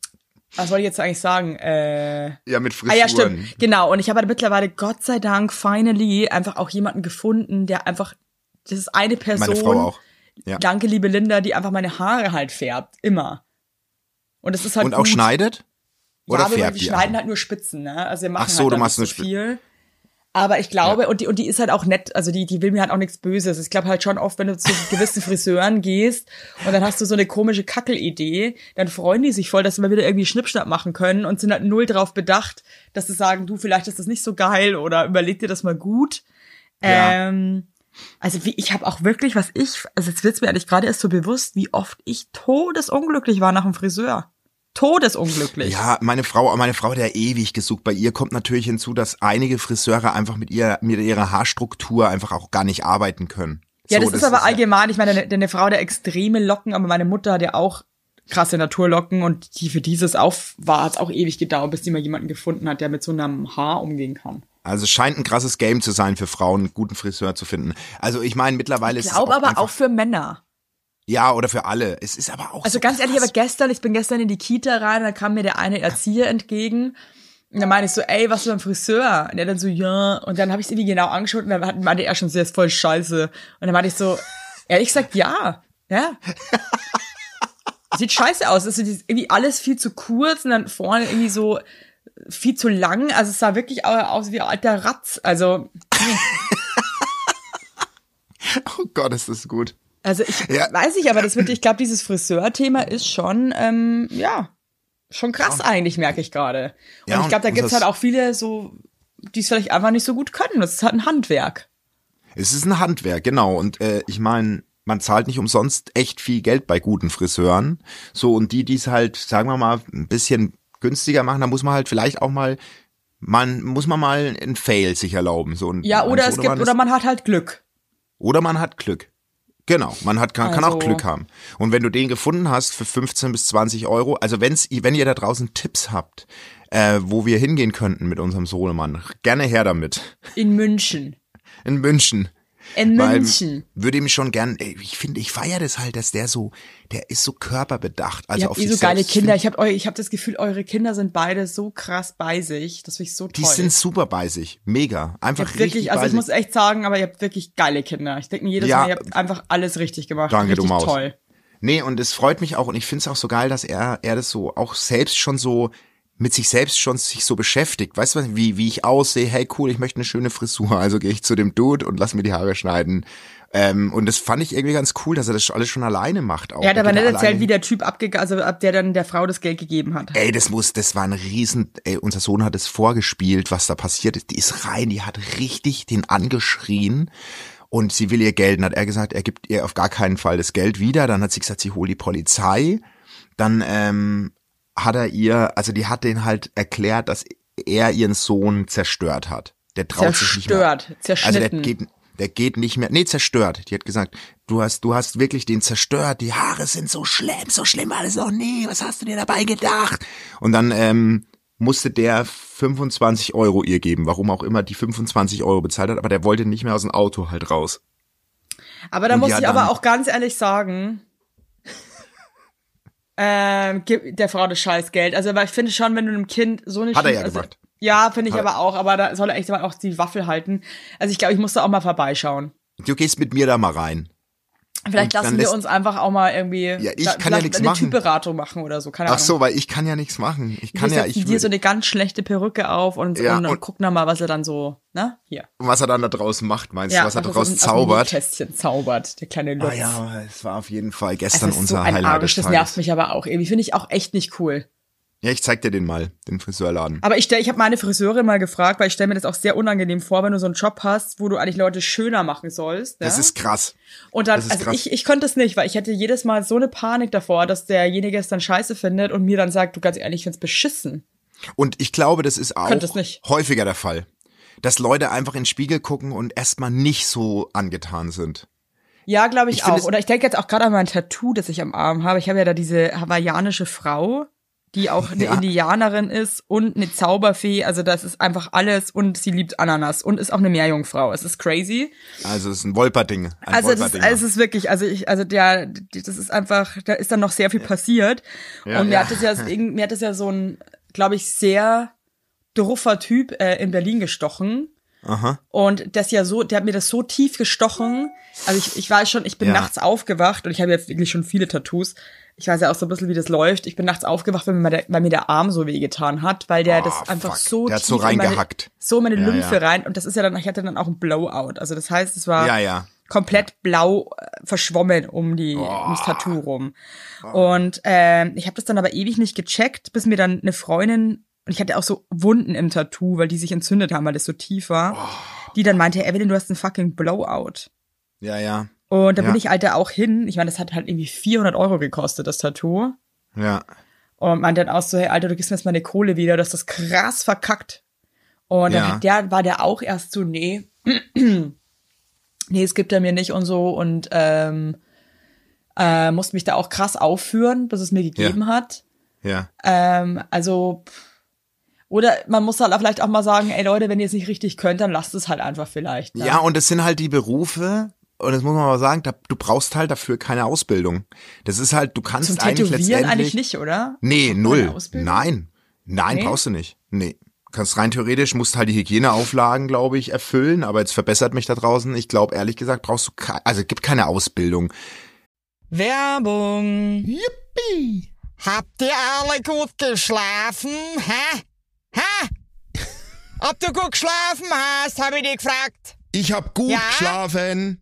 was wollte ich jetzt eigentlich sagen? Äh, Ja, mit Ah Frisuren. ja, stimmt. Genau. Und ich habe halt mittlerweile, Gott sei Dank, finally einfach auch jemanden gefunden, der einfach, das ist eine Person. Meine Frau auch. Ja. Danke, liebe Linda, die einfach meine Haare halt färbt. Immer. Und es ist halt Und auch gut. schneidet? Oder ja, aber färbt wir die schneiden halt nur Spitzen, ne? Also wir machen Ach so, halt du machst so viel. Aber ich glaube, und die, und die ist halt auch nett, also die, die will mir halt auch nichts Böses. Ich glaube halt schon oft, wenn du zu gewissen Friseuren gehst und dann hast du so eine komische Kackelidee, dann freuen die sich voll, dass sie mal wieder irgendwie Schnippschnapp machen können und sind halt null drauf bedacht, dass sie sagen, du, vielleicht ist das nicht so geil oder überleg dir das mal gut. Ja. Ähm, also wie, ich habe auch wirklich, was ich, also jetzt wird's mir eigentlich gerade erst so bewusst, wie oft ich todesunglücklich war nach dem Friseur. Todesunglücklich. Ja, meine Frau, meine Frau hat ja ewig gesucht. Bei ihr kommt natürlich hinzu, dass einige Friseure einfach mit ihr, mit ihrer Haarstruktur einfach auch gar nicht arbeiten können. Ja, So, das, ist aber ja- allgemein. Ich meine, deine, deine Frau hat ja extreme Locken, aber meine Mutter hat ja auch krasse Naturlocken und die für dieses auch war hat's auch ewig gedauert, bis die mal jemanden gefunden hat, der mit so einem Haar umgehen kann. Also es scheint ein krasses Game zu sein für Frauen, einen guten Friseur zu finden. Also ich meine, mittlerweile Ich ist glaube es aber einfach, auch für Männer. Ja oder für alle. Es ist aber auch Also so ganz ehrlich, krass. aber gestern, ich bin gestern in die Kita rein, da kam mir der eine Erzieher entgegen. Und dann meinte ich so, ey, was für ein Friseur? Und er dann so, ja. Und dann habe ich es irgendwie genau angeschaut und dann hat- meinte er schon, sie ist voll scheiße. Und dann meinte ich so, ehrlich gesagt, ja. Ja. Sieht scheiße aus. Also ist irgendwie alles viel zu kurz und dann vorne irgendwie so viel zu lang. Also es sah wirklich au- aus wie ein alter Ratz. Also, *laughs* Oh Gott, ist das gut. Also ich Ja. weiß nicht, aber das wird, ich glaube, dieses Friseur-Thema ist schon, ähm, ja, schon krass eigentlich, merke ich gerade. Und Ja, ich glaube, da gibt's das- halt auch viele so, die es vielleicht einfach nicht so gut können. Das ist halt ein Handwerk. Es ist ein Handwerk, genau. Und äh, ich meine, man zahlt nicht umsonst echt viel Geld bei guten Friseuren. So, und die, die es halt, sagen wir mal, ein bisschen günstiger machen, da muss man halt vielleicht auch mal, man muss man mal einen Fail sich erlauben. So, ein- Ja, oder es gibt, oder man hat halt Glück. Oder man hat Glück. Genau, man hat, kann, kann auch Also- Glück haben. Und wenn du den gefunden hast für 15 bis 20 Euro, also wenn's, wenn ihr da draußen Tipps habt, äh, wo wir hingehen könnten mit unserem Sohnemann, gerne her damit. In München. In München. In München. würde ihm schon gern, ich finde, ich feiere das halt, dass der so, der ist so körperbedacht. Also Ihr auf habt eh so geile. Kinder. Ich habe ich hab das Gefühl, eure Kinder sind beide so krass bei sich. Das finde ich so toll. Die sind super bei sich. Mega. Einfach richtig wirklich, also ich muss echt sagen, aber ihr habt wirklich geile Kinder. Ich denke mir jedes Ja. Mal, ihr habt einfach alles richtig gemacht. Danke, du richtig Maus. toll. Nee, und es freut mich auch und ich finde es auch so geil, dass er, er das so auch selbst schon so mit sich selbst schon sich so beschäftigt. Weißt du, wie, wie ich aussehe? Hey, cool, ich möchte eine schöne Frisur. *laughs* Also gehe ich zu dem Dude und lass mir die Haare schneiden. Ähm, und das fand ich irgendwie ganz cool, dass er das alles schon alleine macht. Auch. Er hat aber nicht erzählt, wie der Typ abgegangen, also ab der dann der Frau das Geld gegeben hat. Ey, das muss, das war ein riesen, ey, unser Sohn hat es vorgespielt, was da passiert ist. Die ist rein, die hat richtig den angeschrien und sie will ihr Geld. Dann hat er gesagt, er gibt ihr auf gar keinen Fall das Geld wieder. Dann hat sie gesagt, sie holt die Polizei. Dann ähm, hat er ihr, also die hat den halt erklärt, dass er ihren Sohn zerstört hat. Der traut sich nicht mehr. Zerstört, Also der zerschnitten. geht, der geht nicht mehr. Nee, zerstört. Die hat gesagt, du hast, du hast wirklich den zerstört. Die Haare sind so schlimm, so schlimm das noch nie. Was hast du dir dabei gedacht? Und dann ähm, musste der 25 Euro ihr geben, warum auch immer die 25 Euro bezahlt hat, aber der wollte nicht mehr aus dem Auto halt raus. Aber da Und muss ich aber auch ganz ehrlich sagen, ähm, gib der Frau das Scheißgeld. Also, weil ich finde schon, wenn du einem Kind so eine Hat er Schie- ja also, gemacht. Ja, finde ich Hat er- aber auch, aber da soll er echt mal auch die Waffel halten. Also ich glaube, ich muss da auch mal vorbeischauen. Du gehst mit mir da mal rein. Vielleicht Und lassen wir uns einfach auch mal irgendwie Ja, ich da- kann ja nichts eine machen. Typberatung machen oder so, keine Ach Ahnung. so, weil ich kann ja nichts machen. Ich kann wir ja, ich dir so eine ganz schlechte Perücke auf und, Ja, und, und und- gucken dann mal, was er dann so, ne? Hier. was er dann da draußen macht, meinst du, was er daraus aus zaubert? Kästchen zaubert, der kleine Lutz. Ah ja, es war auf jeden Fall es gestern ist so unser ein Highlight Arsch, das nervt mich aber auch irgendwie. Finde ich auch echt nicht cool. Ja, ich zeig dir den mal, den Friseurladen. Aber ich stell, ich habe meine Friseurin mal gefragt, weil ich stelle mir das auch sehr unangenehm vor, wenn du so einen Job hast, wo du eigentlich Leute schöner machen sollst. Das ja? ist krass. Und dann, das also krass. ich, ich konnte es nicht, weil ich hätte jedes Mal so eine Panik davor, dass derjenige es dann scheiße findet und mir dann sagt, du ganz ehrlich, ich find's beschissen. Und ich glaube, das ist auch häufiger der Fall. Dass Leute einfach in den Spiegel gucken und erstmal nicht so angetan sind. Ja, glaube ich, Ich auch. Oder ich denke jetzt auch gerade an mein Tattoo, das ich am Arm habe. Ich habe ja da diese hawaiianische Frau, die auch eine Ja. Indianerin ist und eine Zauberfee. Also das ist einfach alles und sie liebt Ananas und ist auch eine Meerjungfrau. Es ist crazy. Also es ist ein Wolperding. Ein Also es ist, ist wirklich, also ich, also der, das ist einfach, da ist dann noch sehr viel passiert. Ja, und mir ja. hat es ja, mir hat es ja so ein, glaube ich, sehr druffer Typ äh, in Berlin gestochen. Aha. Und das ja so, der hat mir das so tief gestochen. Also ich, ich weiß schon, ich bin Ja. nachts aufgewacht und ich habe jetzt wirklich schon viele Tattoos. Ich weiß ja auch so ein bisschen, wie das läuft. Ich bin nachts aufgewacht, weil mir, der, weil mir der Arm so wehgetan hat, weil der Oh, das einfach fuck. so Der hat tief so in meine, reingehackt. so in meine Ja, Lymphe ja. rein. Und das ist ja dann, ich hatte dann auch ein Blowout. Also das heißt, es war Ja, komplett blau äh, verschwommen um die ums Tattoo rum. Und ähm, ich habe das dann aber ewig nicht gecheckt, bis mir dann eine Freundin und ich hatte auch so Wunden im Tattoo, weil die sich entzündet haben, weil das so tief war. Die dann meinte, Evelyn, du hast einen fucking Blowout. Ja, ja. Und da Ja. bin ich Alter auch hin. Ich meine, das hat halt irgendwie 400 Euro gekostet, das Tattoo. Ja. Und meinte dann auch so, hey Alter, du gibst mir jetzt meine Kohle wieder, du hast das krass verkackt. Und dann Ja. hat der, war der auch erst so, nee, *clears throat* nee, es gibt er mir nicht und so und ähm, äh, musste mich da auch krass aufführen, bis es mir gegeben hat. Ja. Ähm, also, oder man muss halt auch vielleicht auch mal sagen, ey Leute, wenn ihr es nicht richtig könnt, dann lasst es halt einfach vielleicht. Ne? Ja, und das sind halt die Berufe, und das muss man mal sagen, da, du brauchst halt dafür keine Ausbildung. Das ist halt, du kannst Zum eigentlich Tätowieren letztendlich. eigentlich nicht, oder? Nee, Keine null. Nein. Nein, Nee? brauchst du nicht. Nee. Kannst rein theoretisch, musst halt die Hygieneauflagen, glaube ich, erfüllen, aber jetzt verbessert mich da draußen. Ich glaube, ehrlich gesagt, brauchst du, ke- also gibt keine Ausbildung. Werbung. Yippie! Habt ihr alle gut geschlafen? Hä? Hä? *laughs* Ob du gut geschlafen hast, habe ich dich gefragt. Ich hab gut Ja? geschlafen.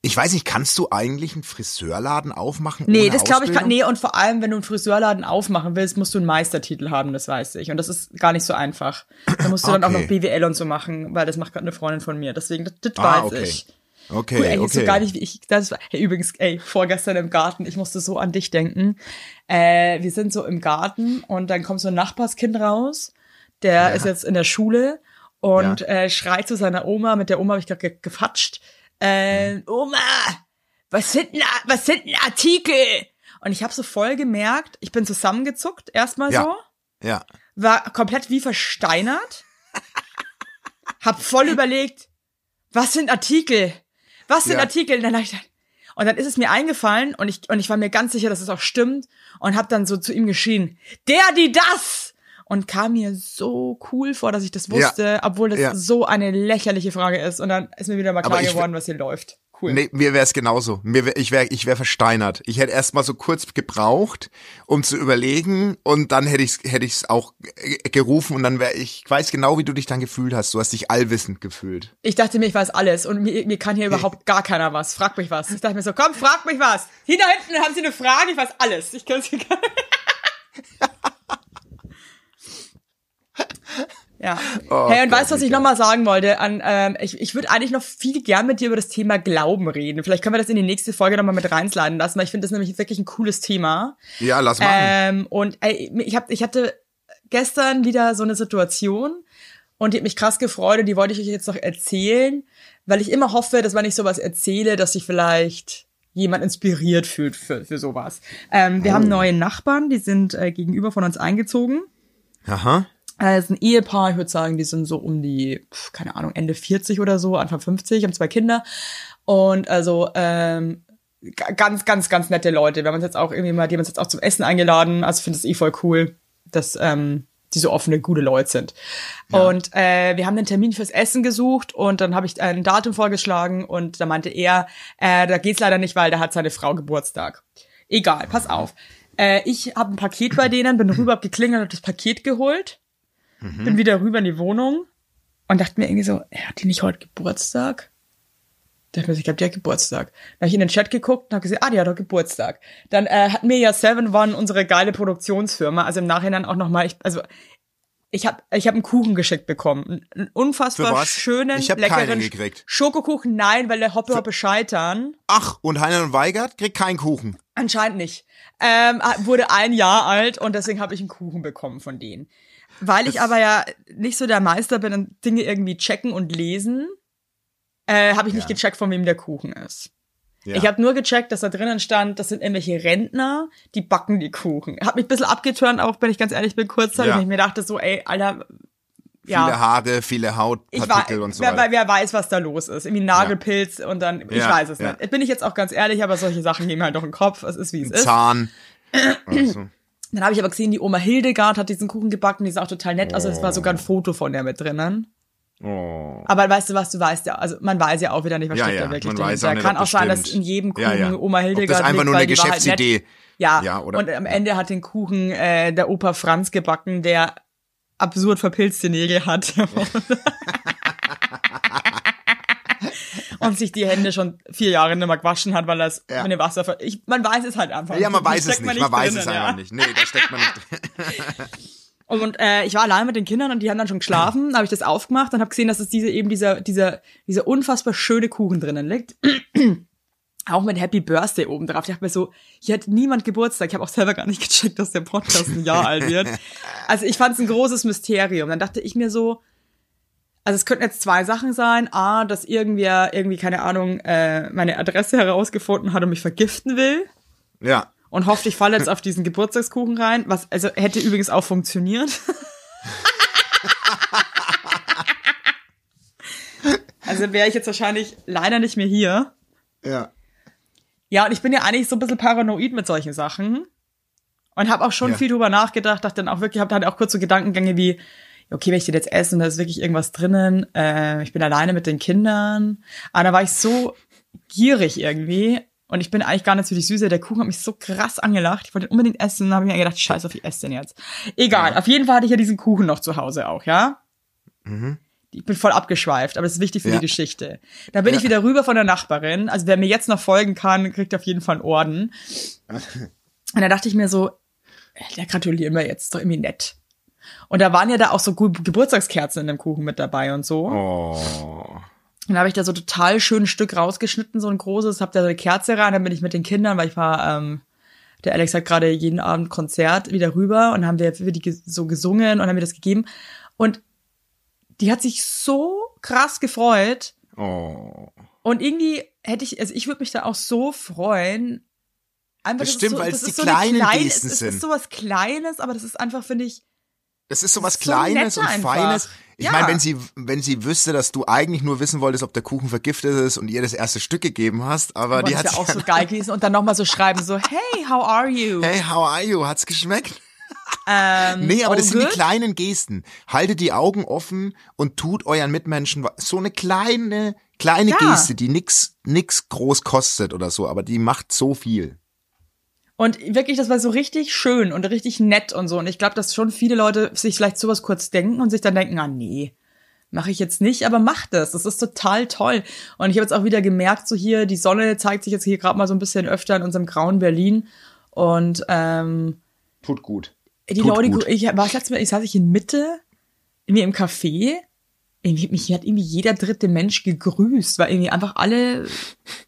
Ich weiß nicht, kannst du eigentlich einen Friseurladen aufmachen? Nee, das glaube ich kann. Nee, und vor allem, wenn du einen Friseurladen aufmachen willst, musst du einen Meistertitel haben, das weiß ich. Und das ist gar nicht so einfach. Da musst du dann auch Okay. noch BWL und so machen, weil das macht gerade eine Freundin von mir. Deswegen, das, das Ah, weiß okay. ich. Okay, Cool, ey, okay. so gar nicht, wie ich, das war, hey, übrigens, ey, vorgestern im Garten, ich musste so an dich denken. Äh, wir sind so im Garten und dann kommt so ein Nachbarskind raus, der ist jetzt in der Schule und äh, schreit zu seiner Oma, mit der Oma habe ich gerade ge gefatscht, äh. Oma, was sind denn, was sind denn Artikel? Und ich habe so voll gemerkt, ich bin zusammengezuckt, erstmal Ja. so, Ja. war komplett wie versteinert, *laughs* hab voll überlegt, was sind Artikel? Was sind Ja. Artikel? Und dann, ich und dann ist es mir eingefallen und ich, und ich war mir ganz sicher, dass es auch stimmt und hab dann so zu ihm geschrien, der, die, das! Und kam mir so cool vor, dass ich das wusste, obwohl das Ja. so eine lächerliche Frage ist. Und dann ist mir wieder mal klar geworden, was hier läuft. Cool. Nee, mir wäre es genauso. Mir wär, ich wäre ich wär versteinert. Ich hätte erst mal so kurz gebraucht, um zu überlegen und dann hätte ich es hätte ich's auch gerufen und dann wäre ich, ich weiß genau, wie du dich dann gefühlt hast. Du hast dich allwissend gefühlt. Ich dachte mir, ich weiß alles und mir, mir kann hier überhaupt gar keiner was. Frag mich was. Ich dachte mir so, komm, frag mich was. Hier da hinten haben sie eine Frage, ich weiß alles. Ich kann sie gar *laughs* Ja. Oh hey, und Gott, weißt du, was ich nochmal sagen wollte? An, ähm, ich ich würde eigentlich noch viel gern mit dir über das Thema Glauben reden. Vielleicht können wir das in die nächste Folge nochmal mit reinsliden lassen, weil ich finde das nämlich wirklich ein cooles Thema. Ja, lass machen. Ähm, und ey, ich, hab, ich hatte gestern wieder so eine Situation und die hat mich krass gefreut und die wollte ich euch jetzt noch erzählen, weil ich immer hoffe, dass wenn ich sowas erzähle, dass sich vielleicht jemand inspiriert fühlt für, für sowas. Ähm, wir haben neue Nachbarn, die sind äh, gegenüber von uns eingezogen. Aha. Äh, Es ist ein Ehepaar, ich würde sagen, die sind so um die, keine Ahnung, Ende 40 oder so, Anfang 50, haben zwei Kinder. Und also ähm, ga- ganz, ganz, ganz nette Leute. Wir haben uns jetzt auch irgendwie mal, die haben uns jetzt auch zum Essen eingeladen. Also ich finde es eh voll cool, dass ähm, die so offene, gute Leute sind. Und äh, wir haben einen Termin fürs Essen gesucht und dann habe ich ein Datum vorgeschlagen und da meinte er, äh, da geht's leider nicht, weil da hat seine Frau Geburtstag. Egal, pass auf. Äh, ich habe ein Paket bei denen, bin rüber, hab geklingelt, hab das Paket geholt bin wieder rüber in die Wohnung und dachte mir irgendwie so, hat die nicht heute Geburtstag? Da dachte ich mir, so, ich glaube, die hat Geburtstag. Dann habe ich in den Chat geguckt und habe gesehen, ah, die hat doch Geburtstag. Dann äh, hat mir ja Seven One, unsere geile Produktionsfirma, also im Nachhinein auch nochmal, ich, also ich habe ich hab einen Kuchen geschickt bekommen. Einen unfassbar schönen, Ich hab leckeren gekriegt. Schokokuchen, nein, weil der Hoppe Hoppe scheitern. Ach, und Heiner und Weigert kriegt keinen Kuchen. Anscheinend nicht. Ähm, wurde ein Jahr alt und deswegen habe ich einen Kuchen bekommen von denen. Weil ich aber ja nicht so der Meister bin und Dinge irgendwie checken und lesen, äh, habe ich nicht gecheckt, von wem der Kuchen ist. Ja. Ich habe nur gecheckt, dass da drinnen stand, das sind irgendwelche Rentner, die backen die Kuchen. Hab mich ein bisschen abgeturnt, auch wenn ich ganz ehrlich bin, kurz, Ja. ja. ich mir dachte so, ey, Alter, ja. Viele Haare, viele Hautpartikel war, und so wer, weiter. wer weiß, was da los ist. Irgendwie Nagelpilz und dann, ich Ja, weiß es ja. nicht. Bin ich jetzt auch ganz ehrlich, aber solche Sachen gehen mir halt doch in den Kopf. Es ist, wie es ist. Zahn. *clears throat* Also. Dann habe ich aber gesehen, die Oma Hildegard hat diesen Kuchen gebacken, die ist auch total nett. Also es war sogar ein Foto von der mit drinnen. Oh. Aber weißt du was, du weißt ja, also man weiß ja auch wieder nicht, was Ja, steckt ja, da wirklich drin. Da kann ob auch sein, dass in jedem Kuchen Ja, ja. Oma Ob Hildegard das einfach liegt, nur eine war halt. Geschäftsidee. Ja, Ja, oder- und am Ende hat den Kuchen äh, der Opa Franz gebacken, der absurd verpilzte Nägel hat. *laughs* *laughs* und sich die Hände schon vier Jahre nicht mehr gewaschen hat, weil das Ja. mit dem Wasser... ver- Ich, man weiß es halt einfach Ja, man nicht. weiß es Steckt nicht. Man weiß drinnen, es einfach ja. nicht. Nee, da steckt man nicht drin. *laughs* Und äh, ich war allein mit den Kindern und die haben dann schon geschlafen. Da habe ich das aufgemacht und habe gesehen, dass es diese eben dieser dieser dieser unfassbar schöne Kuchen drinnen liegt. *clears throat* auch mit Happy Birthday oben drauf. Ich dachte mir so, hier hat niemand Geburtstag. Ich habe auch selber gar nicht gecheckt, dass der Podcast ein Jahr alt wird. *laughs* Also ich fand es ein großes Mysterium. Dann dachte ich mir so, also es könnten jetzt zwei Sachen sein. A, dass irgendwer irgendwie, keine Ahnung, äh, meine Adresse herausgefunden hat und mich vergiften will Ja. und hofft, ich falle jetzt auf diesen Geburtstagskuchen rein, was also hätte übrigens auch funktioniert. *laughs* also wäre ich jetzt wahrscheinlich leider nicht mehr hier. Ja. Ja, und ich bin ja eigentlich so ein bisschen paranoid mit solchen Sachen und habe auch schon Ja. viel drüber nachgedacht, dachte dann auch wirklich, habe dann auch kurz so Gedankengänge wie, okay, wenn ich den jetzt esse und da ist wirklich irgendwas drinnen, äh, ich bin alleine mit den Kindern, aber da war ich so gierig irgendwie und ich bin eigentlich gar nicht so die Süße, der Kuchen hat mich so krass angelacht, ich wollte unbedingt essen und habe mir gedacht, scheiß auf, ich esse den jetzt. Egal, auf jeden Fall hatte ich ja diesen Kuchen noch zu Hause auch, ja? Ich bin voll abgeschweift, aber das ist wichtig für Ja. die Geschichte. Dann bin Ja. ich wieder rüber von der Nachbarin. Also wer mir jetzt noch folgen kann, kriegt auf jeden Fall einen Orden. *laughs* Und da dachte ich mir so, ja, gratulieren wir jetzt, doch irgendwie nett. Und da waren ja da auch so Ge- Geburtstagskerzen in dem Kuchen mit dabei und so. Oh. Und da habe ich da so total schön ein Stück rausgeschnitten, so ein großes, hab da so eine Kerze rein, dann bin ich mit den Kindern, weil ich war, ähm, der Alex hat gerade jeden Abend Konzert wieder rüber und haben wir die so gesungen und haben mir das gegeben. Und die hat sich so krass gefreut. Oh. Und irgendwie hätte ich, also ich würde mich da auch so freuen. Einfach, Das ist stimmt, so, weil das es ist die so eine kleinen kleine- Gesten es, es sind. ist so was Kleines, aber das ist einfach, finde ich, Das ist so was So Kleines nett und einfach. Feines. Ich Ja. meine, wenn sie, wenn sie wüsste, dass du eigentlich nur wissen wolltest, ob der Kuchen vergiftet ist und ihr das erste Stück gegeben hast, aber die hat wäre auch so geil gewesen und dann nochmal so schreiben, so, hey, how are you? *laughs* Hey, how are you? Hat's geschmeckt? Ähm, Nee, aber das sind die good? kleinen Gesten. Haltet die Augen offen und tut euren Mitmenschen so eine kleine, kleine Ja. Geste, die nix, nix groß kostet oder so, aber die macht so viel. Und wirklich, das war so richtig schön und richtig nett und so. Und ich glaube, dass schon viele Leute sich vielleicht sowas kurz denken und sich dann denken, ah nee, mache ich jetzt nicht, aber mach das. Das ist total toll. Und ich habe jetzt auch wieder gemerkt, so hier, die Sonne zeigt sich jetzt hier gerade mal so ein bisschen öfter in unserem grauen Berlin. Und ähm, Tut gut. die Tut Leute, gut. ich war das letzte Mal, ich saß ich in Mitte irgendwie im Café, irgendwie, mich hat irgendwie jeder dritte Mensch gegrüßt, weil irgendwie einfach alle,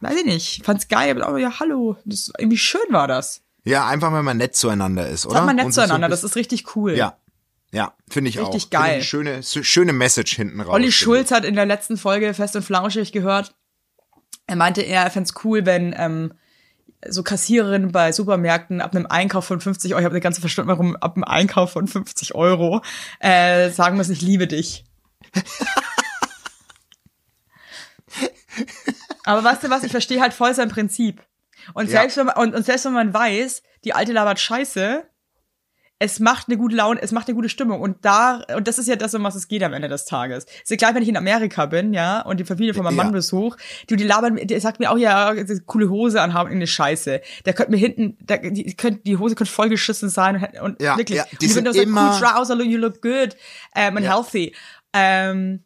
weiß ich nicht, fand's geil, aber ja, hallo, das, irgendwie schön war das. Ja, einfach wenn man nett zueinander ist, oder? Sag mal nett Und sich so zueinander, das ist richtig cool. Ja. Ja, finde ich auch. Richtig Finde ich geil. schöne, schöne Message hinten raus. Olli Schulz hat in der letzten Folge Fest und Flauschig gehört. Er meinte, er fänd's cool, wenn ähm, so Kassiererinnen bei Supermärkten ab einem Einkauf von 50 Euro, ich habe eine ganze verstanden, warum ab einem Einkauf von 50 Euro äh, sagen müssen, ich liebe dich. Aber weißt du was, ich verstehe halt voll sein Prinzip. Und Ja. selbst, wenn man, und, und selbst wenn man weiß, die alte labert scheiße, es macht eine gute Laune, es macht eine gute Stimmung. Und da, und das ist ja das, um was es geht am Ende des Tages. Ist ja gleich, wenn ich in Amerika bin, ja, und die Familie von meinem Ja. Mann besuch, die, die labern, die sagt mir auch, ja, coole Hose anhaben, irgendeine Scheiße. Der könnte mir hinten, da, die, könnt, die Hose könnte voll geschissen sein und, und Ja, wirklich. ja, die und ich sind finde, so, immer- cool trouser, you look good, um, and Ja. healthy. Ähm,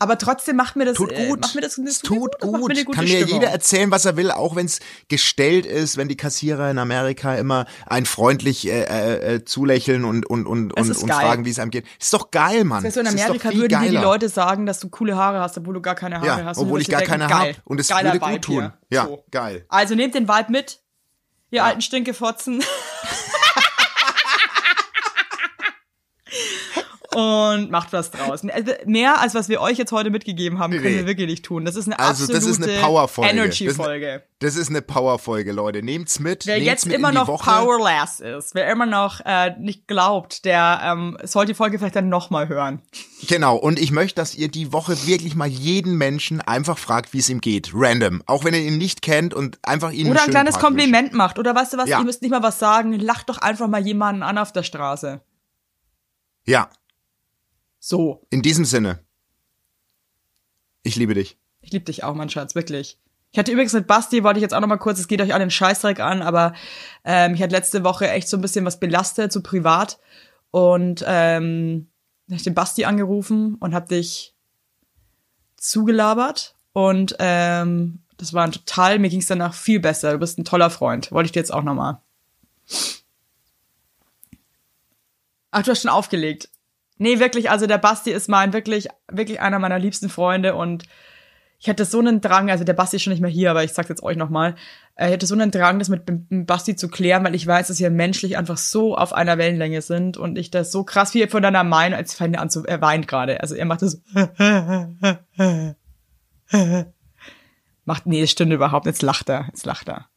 aber trotzdem macht mir das, Tut äh, gut. macht mir das, das es tut gut. mir eine Kann mir Stimmung. jeder erzählen, was er will, auch wenn es gestellt ist, wenn die Kassierer in Amerika immer ein freundlich äh, äh, äh, zulächeln und und und und, und fragen, wie es einem geht. Ist doch geil, Mann. Das heißt, so in Amerika würden dir die geiler. Leute sagen, dass du coole Haare hast, obwohl du gar keine Haare ja, hast. obwohl ich gar dir keine denken, habe und es geiler würde gut tun. hier. Ja, So. geil. Also nehmt den Vibe mit, ihr Ja. alten Stinkefotzen. *laughs* Und macht was draus. Also Mehr als was wir euch jetzt heute mitgegeben haben, können Nee. wir wirklich nicht tun. Das ist eine Also, absolute das ist eine Powerfolge. Energy-Folge. Das ist eine Powerfolge, Leute. Nehmt's mit. Wer nehmt's jetzt mit immer in die noch powerless ist, wer immer noch äh, nicht glaubt, der ähm, soll die Folge vielleicht dann nochmal hören. Genau, und ich möchte, dass ihr die Woche wirklich mal jeden Menschen einfach fragt, wie es ihm geht. Random. Auch wenn ihr ihn nicht kennt und einfach ihn Oder ein kleines Tag Kompliment macht. Oder weißt du was, Ja. ihr müsst nicht mal was sagen. Lacht doch einfach mal jemanden an auf der Straße. wünscht. Ja, So. in diesem Sinne. Ich liebe dich. Ich liebe dich auch, mein Schatz, wirklich. Ich hatte übrigens mit Basti, wollte ich jetzt auch noch mal kurz, es geht euch alle den Scheißdreck an, aber ähm, ich hatte letzte Woche echt so ein bisschen was belastet, so privat. Und ähm, hab ich den Basti angerufen und hab dich zugelabert. Und ähm, das war ein total, mir ging's danach viel besser. Du bist ein toller Freund. Wollte ich dir jetzt auch noch mal. Ach, du hast schon aufgelegt. Nee, wirklich, also der Basti ist mein, wirklich, wirklich einer meiner liebsten Freunde und ich hatte so einen Drang, also der Basti ist schon nicht mehr hier, aber ich sag's jetzt euch nochmal, äh, ich hatte so einen Drang, das mit Basti zu klären, weil ich weiß, dass wir menschlich einfach so auf einer Wellenlänge sind und ich das so krass wie von deiner Meinung, als fängt er an zu, er weint gerade, also er macht das so, *laughs* macht, nee, das stimmt überhaupt, jetzt lacht er, jetzt lacht er.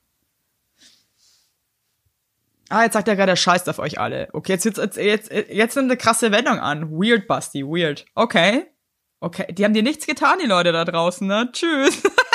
Ah, jetzt sagt er gerade, er scheißt auf euch alle. Okay, jetzt, jetzt, jetzt, jetzt nimmt eine krasse Wendung an. Weird, Basti, weird. Okay. Okay, die haben dir nichts getan, die Leute da draußen, ne? Tschüss. *laughs*